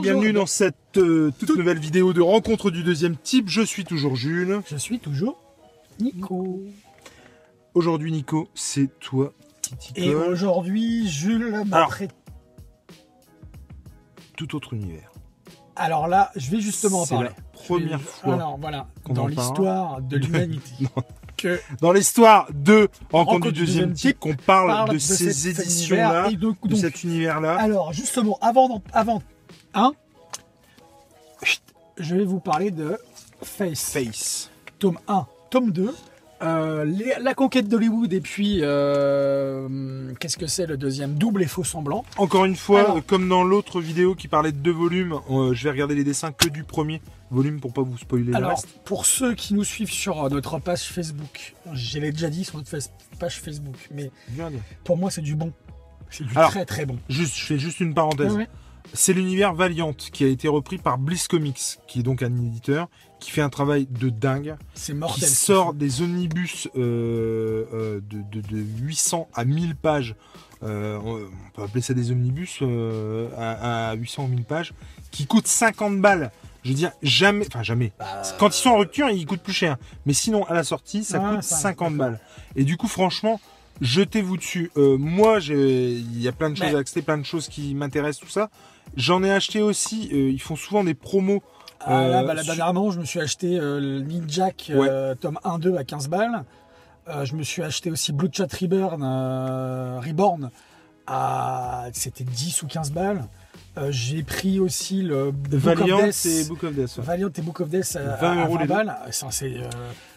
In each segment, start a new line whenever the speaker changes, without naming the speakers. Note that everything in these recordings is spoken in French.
Bonjour, bienvenue dans cette euh, toute nouvelle vidéo de rencontre du deuxième type. Je suis toujours Jules.
Je suis toujours Nico.
Aujourd'hui, Nico, c'est toi t'y
Et aujourd'hui, Jules m'a prêté.
Tout autre univers.
Alors là, je vais justement en
C'est
parler.
la première
vais-
fois
Alors voilà, dans l'histoire de l'humanité. que
Dans l'histoire de Rencontre du deuxième type, qu'on parle,
parle
de, ces éditions-là, de
donc-
cet univers-là.
Alors justement, avant, avant, hein, chut, je vais vous parler de Face,
Face.
tome 1, tome 2. euh, les- la conquête d'Hollywood et puis euh, qu'est-ce que c'est le deuxième? Double et faux semblant
Encore une fois,
Alors.
comme dans l'autre vidéo qui parlait de deux volumes, euh, je vais regarder les dessins que du premier volume pour pas vous spoiler le
Alors,
reste.
pour ceux qui nous suivent sur notre page Facebook, je l'ai déjà dit sur notre page Facebook, mais pour moi c'est du bon. C'est du
Alors,
très très bon.
Juste, je fais juste une parenthèse.
Ouais, ouais.
C'est l'univers Valiant qui a été repris par Bliss Comics, qui est donc un éditeur qui fait un travail de dingue,
C'est
qui
mortel.
sort des omnibus euh, euh, de, de- de 800 à 1000 pages. Euh, on peut appeler ça des omnibus à, à 800 ou 1000 pages, qui coûtent 50 balles. Je veux dire, jamais, enfin jamais.
Bah,
Quand ils sont en rupture, ils coûtent plus cher. Mais sinon, à la sortie, ça
Ouais,
coûte
ça,
50
d'accord.
balles. Et du coup, franchement, jetez-vous dessus. Euh, moi, il y a plein de choses
Mais-
à acheter, plein de choses qui m'intéressent, tout ça. J'en ai acheté aussi. euh, ils font souvent des promos.
ah, là,
euh,
bah, là,
sur-
dernièrement, je me suis acheté euh, le euh, tome 1-2 à 15 balles. Euh, je me suis acheté aussi Blue Chat Reborn, euh, Reborn à c'était 10 ou 15 balles. Euh, J'ai pris aussi le Book of
Valiant
Death.
et Book of Death. ouais.
Valiant et Book of Death à,
20
à
euros
20
les
balles. Ça, c'est, euh,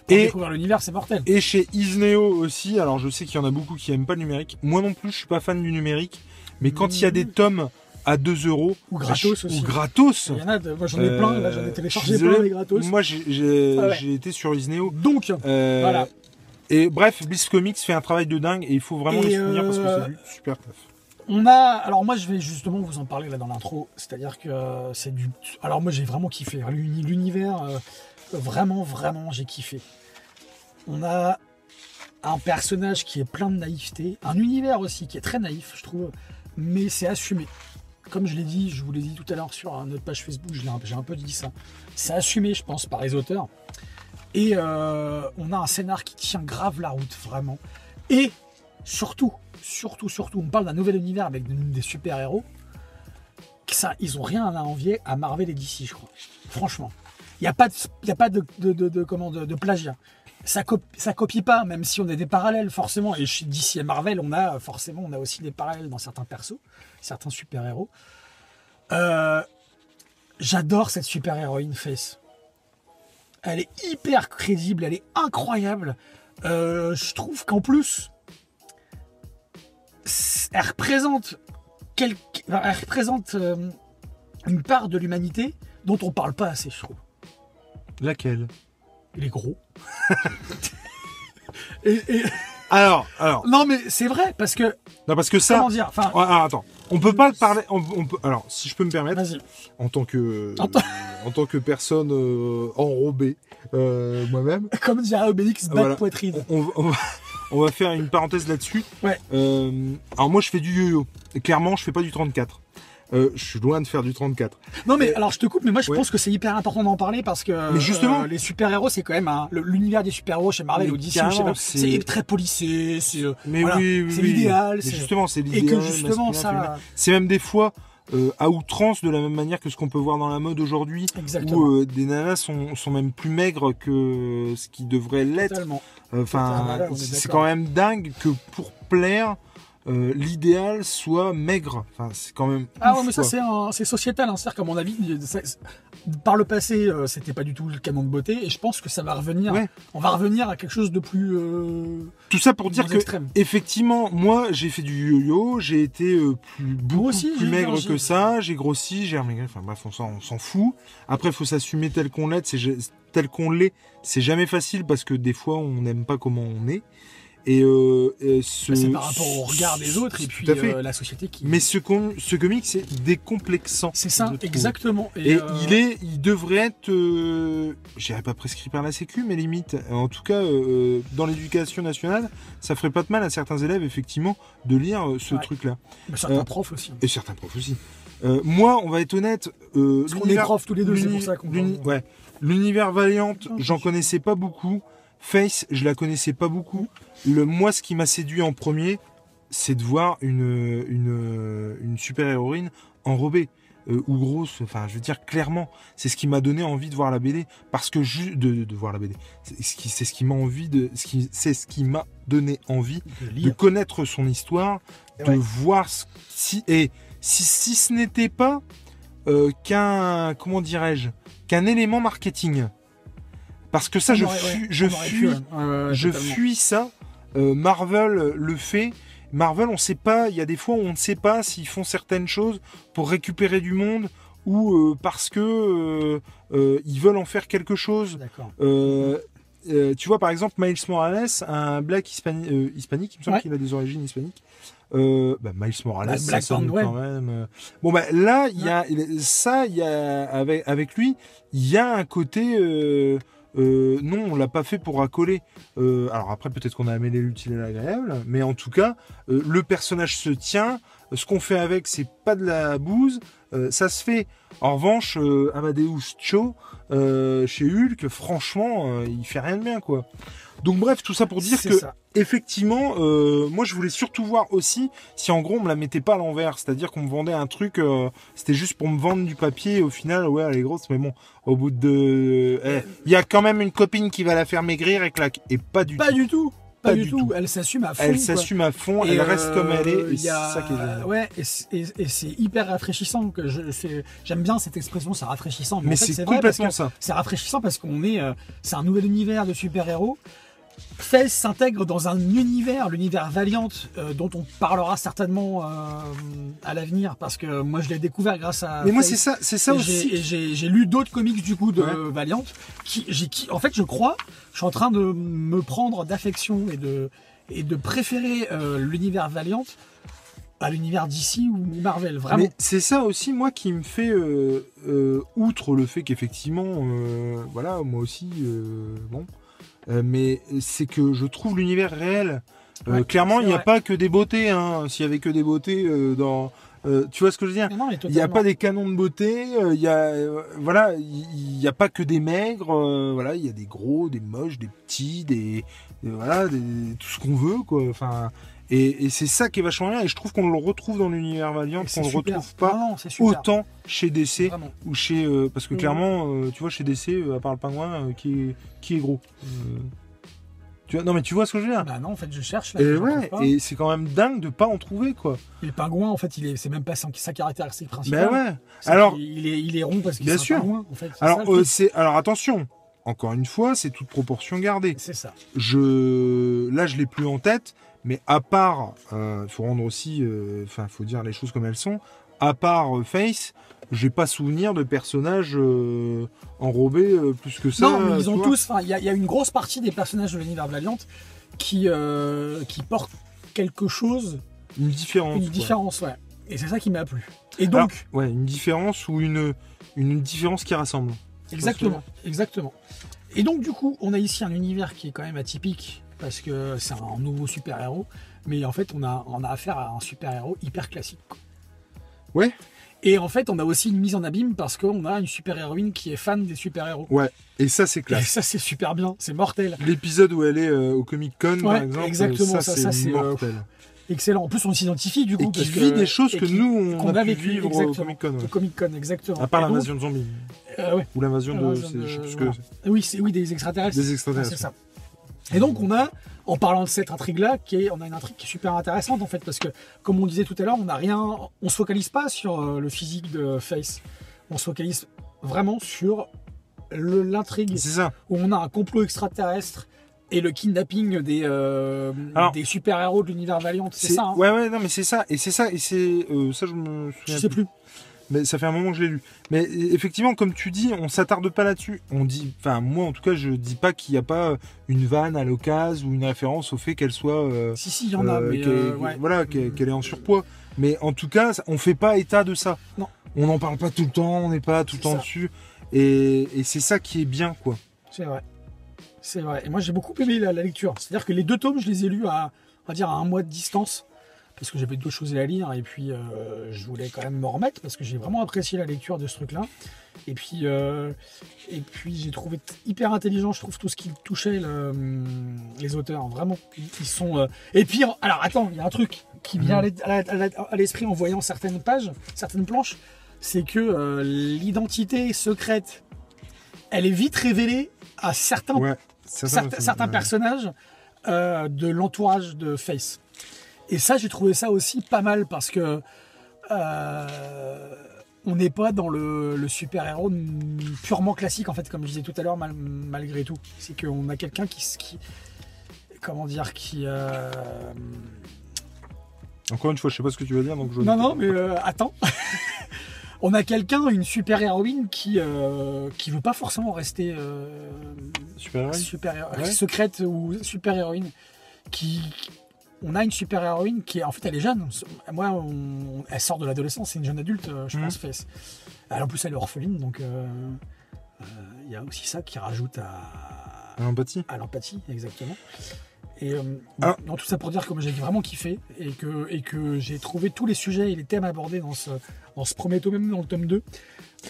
pour
Et-
découvrir l'univers, c'est mortel.
Et chez Isneo aussi, alors je sais qu'il y en a beaucoup qui aiment pas le numérique. Moi non plus, je suis pas fan du numérique. Mais quand il y a des tomes à 2 euros,
Ou gratos aussi.
Ou gratos.
Il y en a, de- moi j'en ai
Euh,
plein, là j'en ai téléchargé plein les gratos.
Moi j'ai
Ah ouais.
j'ai été sur Isneo.
Donc,
Euh,
Voilà.
Et bref, Bliss Comics fait un travail de dingue et il faut vraiment
Et,
les soutenir parce que
euh,
c'est du super taf.
on a. Alors, moi je vais justement vous en parler là dans l'intro. C'est-à-dire que c'est du. Alors, moi j'ai vraiment kiffé. L'uni- L'univers, euh, vraiment, vraiment, j'ai kiffé. On a un personnage qui est plein de naïveté, un univers aussi qui est très naïf, je trouve, mais c'est assumé. Comme je l'ai dit, je vous l'ai dit tout à l'heure sur notre page Facebook, j'ai un peu dit ça. C'est assumé, je pense, par les auteurs. Et euh, on a un scénar qui tient grave la route, vraiment. Et surtout, surtout, surtout, on parle d'un nouvel univers avec des, super-héros. ils ont rien à envier à Marvel et DC, je crois. Franchement. Il n'y a pas de plagiat. Ça, copie, pas, même si on a des parallèles, forcément. Et chez DC et Marvel, on a forcément on a aussi des parallèles dans certains persos, certains super-héros. Euh, J'adore cette super-héroïne Face. Elle est hyper crédible, elle est incroyable. Euh, je trouve qu'en plus, elle représente euh, une part de l'humanité dont on parle pas assez, je trouve.
Laquelle?
Il est gros. et, et-
Alors, alors,
non mais c'est vrai parce que
non parce que ça.
comment dire, enfin,
attends, on peut pas parler. On, on peut, alors, si je peux me permettre,
vas-y.
en tant que
En tant-
en tant que personne euh, enrobée euh, moi-même,
Comme dirait Obélix, bas
Voilà.
poitrine.
on, on va, on va faire une parenthèse là-dessus.
Ouais.
Euh, alors moi, je fais du yo-yo. Clairement, je fais pas du 34. Euh, je suis loin de faire du 34.
Non mais alors je te coupe, mais moi je
Ouais.
pense que c'est hyper important d'en parler parce que
Mais justement.
euh, les super-héros c'est quand même l'univers des super-héros chez Marvel ou DC,
c'est-
très policé, c'est euh, voilà,
oui, oui,
c'est
oui.
l'idéal, c'est-
justement, c'est
et
l'idéal.
que justement ça
C'est même des fois euh, à outrance de la même manière que ce qu'on peut voir dans la mode aujourd'hui, où euh, des nanas sont, sont même plus maigres que ce qui devrait l'être. Enfin, c'est quand même dingue que pour plaire, euh, l'idéal soit maigre. Enfin, c'est quand même.
Ah
ouf,
ouais, mais ça c'est un- c'est sociétal, hein. c'est-à-dire qu'à mon avis, ça- par le passé, euh, c'était pas du tout le canon de beauté, et je pense que ça va revenir.
Ouais.
On va revenir à quelque chose de plus. euh,
Tout ça pour dire que
extrême.
effectivement, moi, j'ai fait du yo-yo, j'ai été euh, plus beaucoup
aussi,
plus maigre que ça, j'ai grossi, j'ai remaigré. Enfin bref, on s'en, on s'en fout. Après, il faut s'assumer tel qu'on l'est. C'est tel qu'on l'est, c'est jamais facile parce que des fois, on n'aime pas comment on est. Et euh, euh, ce,
bah, c'est par rapport au regard des autres et puis euh, la société qui.
Mais ce, com- ce comic, c'est décomplexant.
c'est ça,
trouve.
exactement.
Et
euh,
il est, il devrait être, euh, je dirais pas prescrit par la Sécu, mais limite. En tout cas, euh, dans l'éducation nationale, ça ferait pas de mal à certains élèves, effectivement, de lire euh, ce
Ouais.
truc-là.
bah, certains
euh,
profs aussi.
Et certains profs aussi. Euh, moi, on va être honnête. Euh,
Parce qu'on est
l'univers-
profs tous les deux, c'est pour ça qu'on
ouais. L'univers Valiant, j'en
je-
connaissais pas beaucoup. Face, je la connaissais pas beaucoup. Le, moi, ce qui m'a séduit en premier, c'est de voir une, une, une super-héroïne enrobée. euh, ou grosse, enfin je veux dire clairement, c'est ce qui m'a donné envie de voir la BD, parce que ju- de, de voir la BD, c'est ce qui, c'est ce qui m'a envie de, ce qui, c'est ce qui m'a donné envie
De
de connaître son histoire, de
Ouais.
voir ce- si et si, si ce n'était pas euh, qu'un comment dirais-je qu'un élément marketing. Parce que ça, je,
aurait-
fuis-
ouais,
je fuis, je ça. Euh, Marvel le fait. Marvel, on sait pas. Il y a des fois où on ne sait pas s'ils font certaines choses pour récupérer du monde ou euh, parce que euh, ils veulent en faire quelque chose.
D'accord.
Tu vois, par exemple, Miles Morales, un black hispani- hispanique, il me semble
Ouais.
qu'il a des origines hispaniques. Euh, bah, Miles Morales,
Bah,
ça
Black Panther,
quand même. Bon, bah, là, il y a ça, il y a avec, avec lui, il y a un côté. euh, euh, non, on l'a pas fait pour accoler. Euh, alors après, peut-être qu'on a amélioré l'utile et l'agréable, mais en tout cas, euh, le personnage se tient. Ce qu'on fait avec, c'est pas de la bouse. Euh, ça se fait. En revanche, euh, Amadeus Cho, euh, chez Hulk, franchement, il fait rien de bien, quoi. Donc bref, tout ça pour dire que
ça.
effectivement, moi je voulais surtout voir aussi si en gros on me la mettait pas à l'envers, c'est-à-dire qu'on me vendait un truc, c'était juste pour me vendre du papier. Et au final, ouais, elle est grosse, mais bon, au bout de, eh, il y a quand même une copine qui va la faire maigrir et claque, et pas du
Pas
tout.
du tout. Pas,
Pas
du
du
tout.
tout.
Elle s'assume à fond.
Elle s'assume à fond,
Et,
elle reste
euh,
comme elle est, c'est
a-
ça qui est.
Ouais, et c'est- et, et c'est hyper rafraîchissant. que je- c'est- J'aime bien cette expression, c'est rafraîchissant. Mais,
Mais
en fait,
c'est
c'est vrai parce
complètement
que
ça.
c'est rafraîchissant parce qu'on est, euh, c'est un nouvel univers de super-héros. Fez s'intègre dans un univers, l'univers Valiant, euh, dont on parlera certainement euh, à l'avenir, parce que moi je l'ai découvert grâce à.
Mais moi
Faith.
c'est ça, c'est ça
Et
aussi.
j'ai- Et j'ai j'ai lu d'autres comics du coup de
Ouais.
Valiant. Qui, en fait, je crois, je suis en train de me prendre d'affection et de, et de préférer euh, l'univers Valiant à l'univers DC ou Marvel. Vraiment.
Mais c'est ça aussi, moi, qui me fait, euh, euh, outre le fait qu'effectivement, euh, voilà, moi aussi, bon, mais c'est que je trouve l'univers réel. Euh,
Ouais,
clairement, il n'y a
vrai.
pas que des beautés. Hein. S'il y avait que des beautés euh, dans, euh, tu vois ce que je veux dire? Il n'y a pas des canons de beauté. euh, Il y a, euh, voilà, il n'y a pas que des maigres. euh, voilà, il y a des gros, des moches, des petits, des, des- voilà, des- tout ce qu'on veut, quoi. Enfin, et, et c'est ça qui est vachement bien. Et je trouve qu'on le retrouve dans l'univers Valiant, qu'on le
super.
retrouve pas
Non, non,
autant chez DC
Vraiment.
ou chez euh, parce que
Mhm.
clairement euh, tu vois chez DC euh, à part le pingouin euh, qui est qui est gros Euh, tu vois non mais tu vois ce que je veux dire?
Bah non, en fait, je cherche. Là,
et
le
ouais c'est quand même dingue de pas en trouver quoi
Et le pingouin, en fait, il est, c'est même pas sa caractéristique principale.
ben ouais
C'est
alors
il est, il est rond parce qu'il est
sûr.
un pingouin. En fait,
alors
le
euh, c'est alors attention encore une fois c'est toute proportion gardée
c'est ça.
je là je l'ai plus en tête mais à part il faut rendre aussi euh, enfin faut dire les choses comme elles sont à part euh, Face j'ai pas souvenir de personnages euh, enrobés euh, plus que ça
non, mais ils ont tous. enfin, Il y, a- il y a une grosse partie des personnages de l'univers Valiant qui, euh, qui portent quelque chose,
une différence
une
quoi.
différence, ouais. Et c'est ça qui m'a plu. Et
Alors,
donc,
ouais, une différence ou une, une différence qui rassemble.
exactement, exactement. Et donc, du coup, on a ici un univers qui est quand même atypique parce que c'est un nouveau super-héros, mais en fait, on a, on a affaire à un super-héros hyper classique. quoi.
Ouais.
Et en fait, on a aussi une mise en abîme parce qu'on a une super-héroïne qui est fan des super-héros.
Ouais, et ça c'est
Et
classe.
ça, c'est super bien, c'est mortel.
L'épisode où elle est euh, au Comic Con, par
Ouais,
exemple,
exactement,
ça,
ça-
c'est
euh,
mortel.
Excellent. En plus, on s'identifie du coup.
et qui vit des choses
et
que nous, on
qu'on
a,
a vécu,
vivre au
exactement.
Comic Con.
au Comic Con, exactement.
À part
Et
l'invasion de zombies.
euh, ouais.
Ou l'invasion de...
De-
Je sais plus ce que
voilà.
c'est.
Oui, c'est oui des extraterrestres.
Des
Ouais,
extraterrestres.
c'est ça. Et donc on a, en parlant de cette intrigue-là, qui est, on a une intrigue qui est super intéressante en fait, parce que comme on disait tout à l'heure, on n'a rien, on se focalise pas sur euh, le physique de Face, on se focalise vraiment sur l'intrigue
C'est ça.
où on a un complot extraterrestre et le kidnapping des, euh, des super-héros de l'univers Valiant, c'est ça. hein
Ouais, ouais, non, mais c'est ça. Et c'est ça. Et c'est... euh, ça, je me
Je
souviens
sais plus.
Mais ça fait un moment que je l'ai lu. Mais euh, effectivement, comme tu dis, on s'attarde pas là-dessus. On dit, enfin moi en tout cas, je dis pas qu'il n'y a pas une vanne à l'occasion ou une référence au fait qu'elle soit, euh,
Si si, il y en a,
euh,
mais euh, ouais.
voilà, qu'elle est en surpoids. Mais en tout cas, on fait pas état de ça.
Non.
On n'en parle pas tout le temps, on n'est pas tout le temps
ça.
dessus. Et, et c'est ça qui est bien, quoi.
C'est vrai. C'est vrai. Et moi, j'ai beaucoup aimé la, la lecture. C'est-à-dire que les deux tomes, je les ai lus à, on va dire, à un mois de distance. Parce que j'avais d'autres choses à lire et puis euh, je voulais quand même me remettre parce que j'ai vraiment apprécié la lecture de ce truc-là. Et puis, euh, et puis j'ai trouvé hyper intelligent, je trouve, tout ce qui touchait le- hum, les auteurs. Vraiment, ils sont. euh, Et puis, alors attends, il y a un truc qui vient à l'e- à l'esprit en voyant certaines pages, certaines planches, c'est que l'identité secrète, elle est vite révélée à certains
Ouais.
Certains, personnages de l'entourage de Face. Et ça, j'ai trouvé ça aussi pas mal parce que euh, on n'est pas dans le, le super-héros purement classique, en fait, comme je disais tout à l'heure, mal- malgré tout. C'est qu'on a quelqu'un qui. Comment dire Qui. euh,
Encore une fois, je sais pas ce que tu veux dire, donc je.
Non, non, mais euh, attends. On a quelqu'un, une super-héroïne qui euh, qui veut pas forcément rester euh,
Super
super
Ouais.
secrète ou super héroïne qui on a une super héroïne qui est en fait elle est jeune moi on- elle sort de l'adolescence c'est une jeune adulte euh, je
Mhm.
pense Face. elle en plus elle est orpheline donc euh, euh, il y a aussi ça qui rajoute à,
L'empathie.
à l'empathie exactement et euh,
Alors-
non, tout ça pour dire que j'ai vraiment kiffé et que, et que j'ai trouvé tous les sujets et les thèmes abordés dans ce, dans ce premier tome, même dans le tome 2.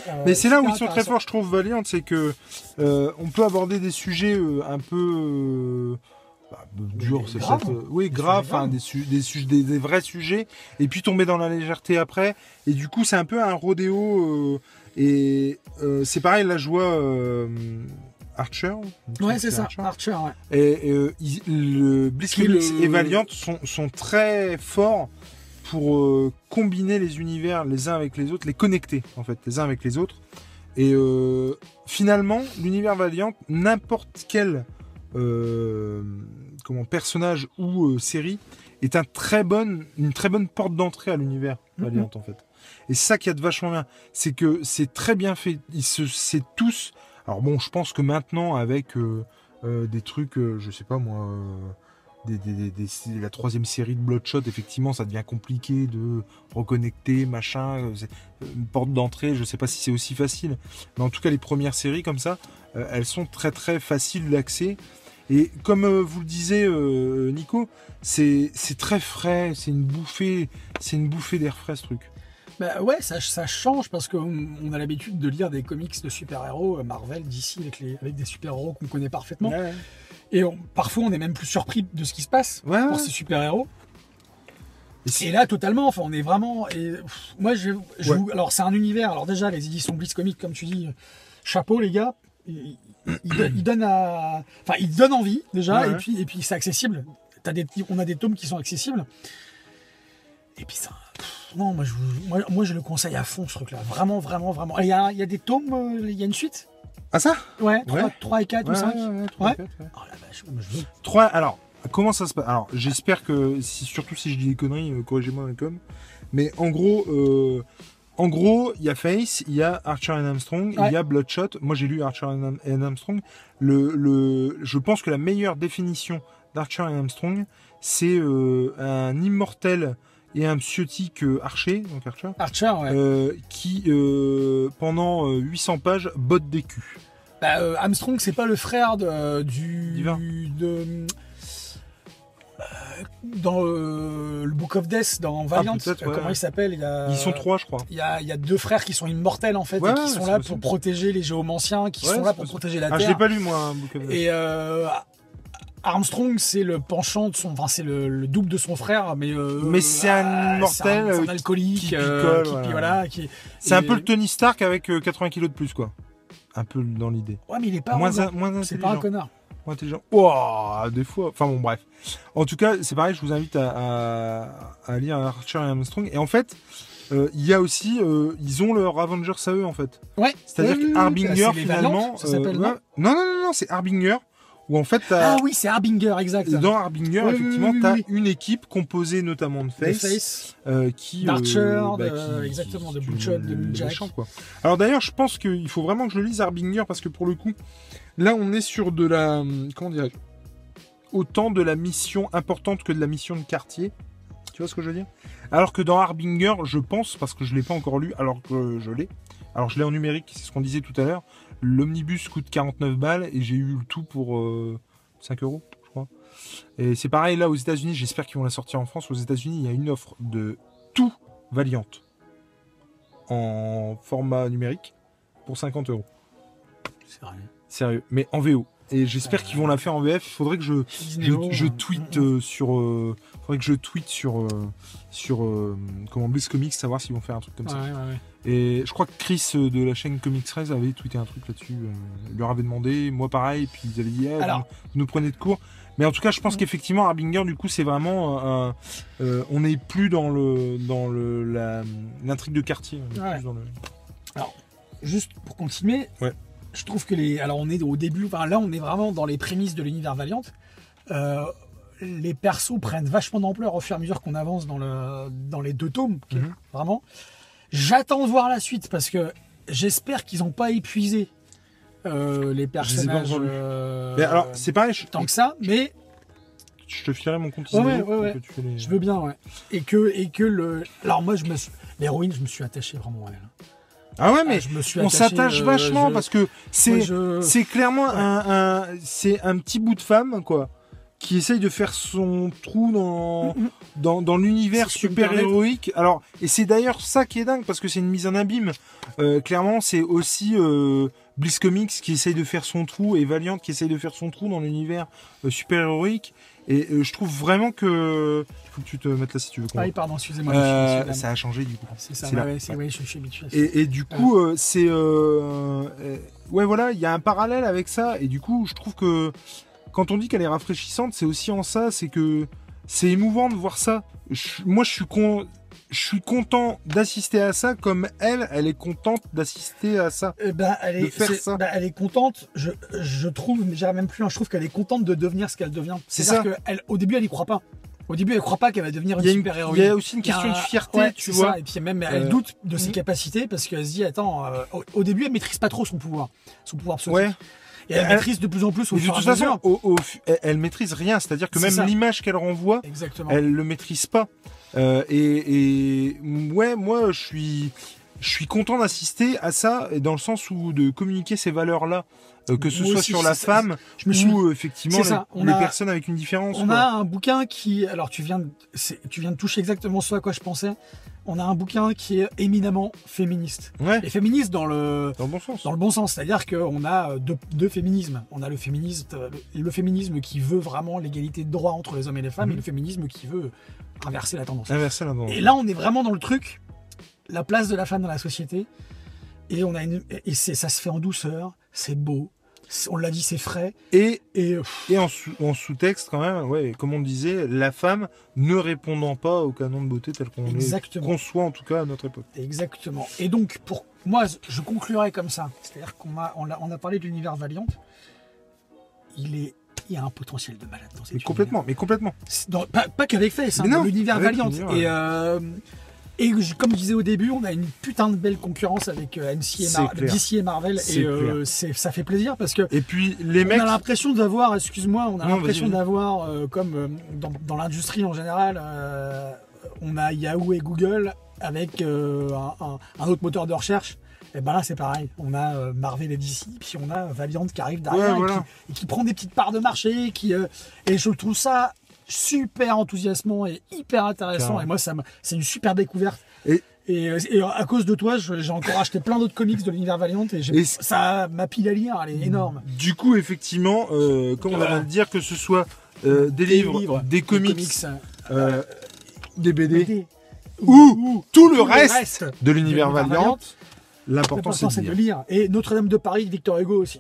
euh,
Mais c'est là où ils sont très forts, je trouve, Valiant, c'est que euh, on peut aborder des sujets un peu bah,
Mais
c'est
grave.
peut-être, euh, oui, grave,
graves.
des, su- des, su- des, des vrais sujets, et puis tomber dans la légèreté après. Et du coup, c'est un peu un rodéo. euh, et euh, c'est pareil, là, je vois euh, Archer.
Ouais, c'est ça,
Archer.
Archer, ouais.
Et, le et Valiant sont, sont très forts pour combiner les univers les uns avec les autres, les connecter en fait, les uns avec les autres. Et finalement, l'univers Valiant, n'importe quel comment personnage ou euh, série est un très bonne, une très bonne porte d'entrée à l'univers
Mhm.
Valiant en fait. Et ça qui a de vachement bien, c'est que c'est très bien fait. Ils se, c'est tous. Alors bon, je pense que maintenant avec euh, euh, des trucs, euh, je sais pas moi, euh, des, des- des- des- la troisième série de Bloodshot, effectivement, ça devient compliqué de reconnecter, machin, euh, une porte d'entrée. Je sais pas si c'est aussi facile, mais en tout cas les premières séries comme ça, euh, elles sont très très faciles d'accès. Et comme euh, vous le disiez, euh, Nico, c'est très frais, c'est une bouffée, c'est une bouffée d'air frais ce truc.
Bah ouais, ça, ça change parce qu'on on a l'habitude de lire des comics de super-héros, euh, Marvel, DC, avec, les, avec des super-héros qu'on connaît parfaitement.
Ouais,
Et on- parfois, on est même plus surpris de ce qui se passe
ouais.
pour ces super-héros.
Et
là, totalement, enfin, on est vraiment. Et, pff, moi, je, je alors, c'est un univers. Alors, déjà, les éditions Blitz Comics, comme tu dis, chapeau, les gars. À. Enfin, ils donnent envie, déjà,
Ouais,
et
ouais.
puis, et puis c'est accessible. Des, on a des tomes qui sont accessibles. Et puis, ça. pff, non, moi je, moi, moi, je le conseille à fond, ce truc-là. Vraiment, vraiment, vraiment. Il y a, il y a des tomes, euh, il y a une suite?
Ah ça?
Ouais, 3,
Ouais.
et 4 ou
Ouais,
5
ouais, ouais, trois,
Ouais.
quatre, ouais.
Oh la vache, moi, je veux.
Trois, alors, comment ça se passe? Alors, j'espère que, si, surtout si je dis des conneries, euh, corrigez-moi dans les coms. Mais en gros, euh, en gros, il y a Face, il y a Archer and Armstrong,
Ouais.
il y a Bloodshot. Moi, j'ai lu Archer and Armstrong. Le, le, je pense que la meilleure définition d'Archer and Armstrong, c'est euh, un immortel et un psiotique euh, archer, donc Archer,
Archer, ouais.
euh, qui, euh, pendant euh, 800 pages, botte des culs.
Bah, Armstrong, c'est pas le frère de, du.
Divin.
De, dans euh, le Book of Death, dans Valiant,
peut-être,
euh,
ouais,
comment il s'appelle il a,
Ils sont trois, je crois.
Il y, a, il y a deux frères qui sont immortels en fait,
Ouais,
et qui sont là
possible.
pour protéger les géomanciens, qui
Ouais,
sont là pour
possible.
protéger la
Ah, je l'ai
Terre.
pas lu, moi, Book of Death.
Et euh, Armstrong, c'est le penchant de son, enfin c'est le, le double de son frère, mais euh,
Mais c'est un
ah, c'est un, un alcoolique,
qui picole,
qui-
voilà.
voilà, qui-
C'est un peu le Tony Stark avec euh, 80 kilos de plus, quoi. Un peu dans l'idée.
Ouais, mais il est pas
Moins, moins
C'est pas un connard.
Intelligent. Ouah, des fois. Enfin bon, bref. En tout cas, c'est pareil, je vous invite à, à, à lire Archer et Armstrong. Et en fait, euh, il y a aussi, euh, ils ont leur Avengers à eux, en fait.
Ouais.
C'est-à-dire
Oui, oui, oui,
qu'Harbinger,
c'est les
finalement.
Ça s'appelle,
euh, ouais. non, non, non, non, c'est Harbinger. Où en fait,
Ah oui, c'est Harbinger, exact.
dans Harbinger,
Oui,
effectivement,
oui, oui,
t'as une équipe composée notamment de Face.
Face.
euh, qui
D'Archer,
bah,
de-
qui-
exactement,
qui-
de de
quoi. Alors d'ailleurs, je pense qu'il faut vraiment que je lise Harbinger parce que pour le coup, là, on est sur de la hum, comment dirais-je autant de la mission importante que de la mission de quartier. Tu vois ce que je veux dire? Alors que dans Harbinger, je pense parce que je l'ai pas encore lu, alors que je l'ai. Alors je l'ai en numérique, c'est ce qu'on disait tout à l'heure. L'omnibus coûte 49 balles et j'ai eu le tout pour euh, 5 euros, je crois. Et c'est pareil là aux États-Unis, j'espère qu'ils vont la sortir en France. Aux États-Unis, il y a une offre de tout Valiant en format numérique pour 50 euros.
Vrai.
Sérieux, mais en VO. Et j'espère qu'ils vont la faire en VF. Il faudrait que je, je,
World,
je tweete euh, sur, euh, faudrait que je tweete sur euh, sur comment Bliss Comics, savoir s'ils vont faire un truc comme ça.
Ouais, ouais, ouais.
Et je crois que Chris de la chaîne Comics 13 avait tweeté un truc là-dessus. il leur avait demandé, moi pareil, puis ils avaient dit, eh,
Alors-
vous, nous prenez de court. Mais en tout cas, je pense
Mm.
qu'effectivement, Harbinger, du coup, c'est vraiment, euh, euh, on n'est plus dans le dans le l'intrigue de quartier. on est
Ouais.
plus dans le-
Juste pour continuer,
Ouais.
Je trouve que les. Alors on est au début, enfin là on est vraiment dans les prémices de l'univers Valiant. Euh, les persos prennent vachement d'ampleur au fur et à mesure qu'on avance dans, le, dans les deux tomes,
Mhm.
vraiment. J'attends de voir la suite parce que j'espère qu'ils n'ont pas épuisé euh, les personnages euh,
Mais alors, c'est pareil, je,
tant que ça, mais
je te filerai mon compte
Ouais, ouais, ouais,
les-
je veux bien, ouais. Et que, et que le. Alors moi, je me suis. L'héroïne, je me suis attaché vraiment à elle.
Ah ouais, mais
Ah, je me suis
on s'attache
euh,
vachement
je-
parce que c'est
je-
c'est clairement
Ouais.
un, un- c'est un petit bout de femme quoi qui essaye de faire son trou dans dans, dans l'univers
Si
super héroïque. Alors et c'est d'ailleurs ça qui est dingue parce que c'est une mise en abîme. Euh, clairement, c'est aussi euh, Bliss Comics qui essaye de faire son trou et Valiant qui essaye de faire son trou dans l'univers euh, super héroïque. Et euh, je trouve vraiment que faut que tu te mettes là si tu veux.
Ah oui, pardon, excusez-moi.
Euh, ça a changé du coup.
C'est ça, ouais, je, suis habitué.
Et, et du coup, c'est. ouais, voilà, il y a un parallèle avec ça. Et du coup, je trouve que quand on dit qu'elle est rafraîchissante, c'est aussi en ça, c'est que c'est émouvant de voir ça. Je- moi, je suis con. Je suis content d'assister à ça comme elle, elle est contente d'assister à ça.
Eh ben, elle,
de
est,
faire
c'est-
ça.
ben, elle est contente, je, je trouve, mais même plus je trouve qu'elle est contente de devenir ce qu'elle devient.
C'est
C'est-à-dire qu'elle- au début, elle y croit pas. Au début, elle croit pas qu'elle va devenir
Il
une
une-
super
il
héroïne.
y a aussi une question de fierté, tu vois.
Et puis même, elle
Euh,
doute de ses
mhm.
capacités parce qu'elle se dit, attends, euh, au, au début, elle maîtrise pas trop son pouvoir, son pouvoir psionique.
Ouais.
Et elle,
Elle-
maîtrise de plus en plus au fur et à
façon,
mesure.
au- au- elle, elle maîtrise rien. C'est-à-dire que même l'image qu'elle renvoie,
Exactement.
elle le maîtrise pas. Euh, et, et ouais, moi, je suis, je suis content d'assister à ça, dans le sens où de communiquer ces valeurs-là, euh, que ce
Moi
soit
aussi,
sur la femme
je me suis
ou euh, effectivement les,
ça, on
les
a-
personnes avec une différence.
On
quoi.
a un bouquin qui, alors tu viens, de, tu viens de toucher exactement ce à quoi je pensais. On a un bouquin qui est éminemment féministe.
Ouais,
Et féministe dans le,
dans le bon sens.
dans le bon sens, c'est-à-dire qu'on a euh, deux, deux féminismes. On a le féminisme, le, le féminisme qui veut vraiment l'égalité de droit entre les hommes et les femmes,
Mhm.
et le féminisme qui veut inverser la tendance.
Inversé là-dedans.
Et là, on est vraiment dans le truc, la place de la femme dans la société. Et on a une, et ça se fait en douceur, c'est beau, on l'a dit, c'est frais.
Et,
Et
en, sous- en sous-texte, quand même, ouais, comme on disait, la femme ne répondant pas au canon de beauté tel qu'on
Exactement.
conçoit, en tout cas, à notre époque.
Exactement. Et donc, pour moi, je conclurai comme ça. C'est-à-dire qu'on a, on a, on a parlé de l'univers Valiant. Il est, il y a un potentiel de malade dans cet
Mais
univers.
complètement, mais complètement.
Dans- pas, pas qu'avec Face, hein, l'univers Valiant. Et, euh, et comme je disais au début, on a une putain de belle concurrence avec euh, MC et Mar-. DC Marvel. Et euh, ça fait plaisir parce que
Et puis, les
on
mecs.
a l'impression d'avoir, excuse-moi, on a l'impression d'avoir, euh, comme euh, dans, dans l'industrie en général, euh, on a Yahoo et Google avec euh, un, un- un autre moteur de recherche. Et ben là, c'est pareil. On a euh, Marvel et DC, puis on a Valiant qui arrive derrière
Ouais,
et, qui, et qui prend des petites parts de marché. Qui, euh, et je trouve ça super enthousiasmant et hyper intéressant. Et moi, ça me- c'est une super découverte.
Et-
Et, euh, et à cause de toi, je- j'ai encore acheté plein d'autres comics de l'univers Valiant et, ça, ma pile à lire, elle est énorme.
Du coup, effectivement, euh, comme on
Voilà.
vient de dire, que ce soit euh, des, livres, des comics, euh, des BD,
BD.
ou tout le
tout
reste, de l'univers
de l'univers
Valiant, l'important c'est de
lire. Et Notre-Dame de Paris de Victor Hugo aussi.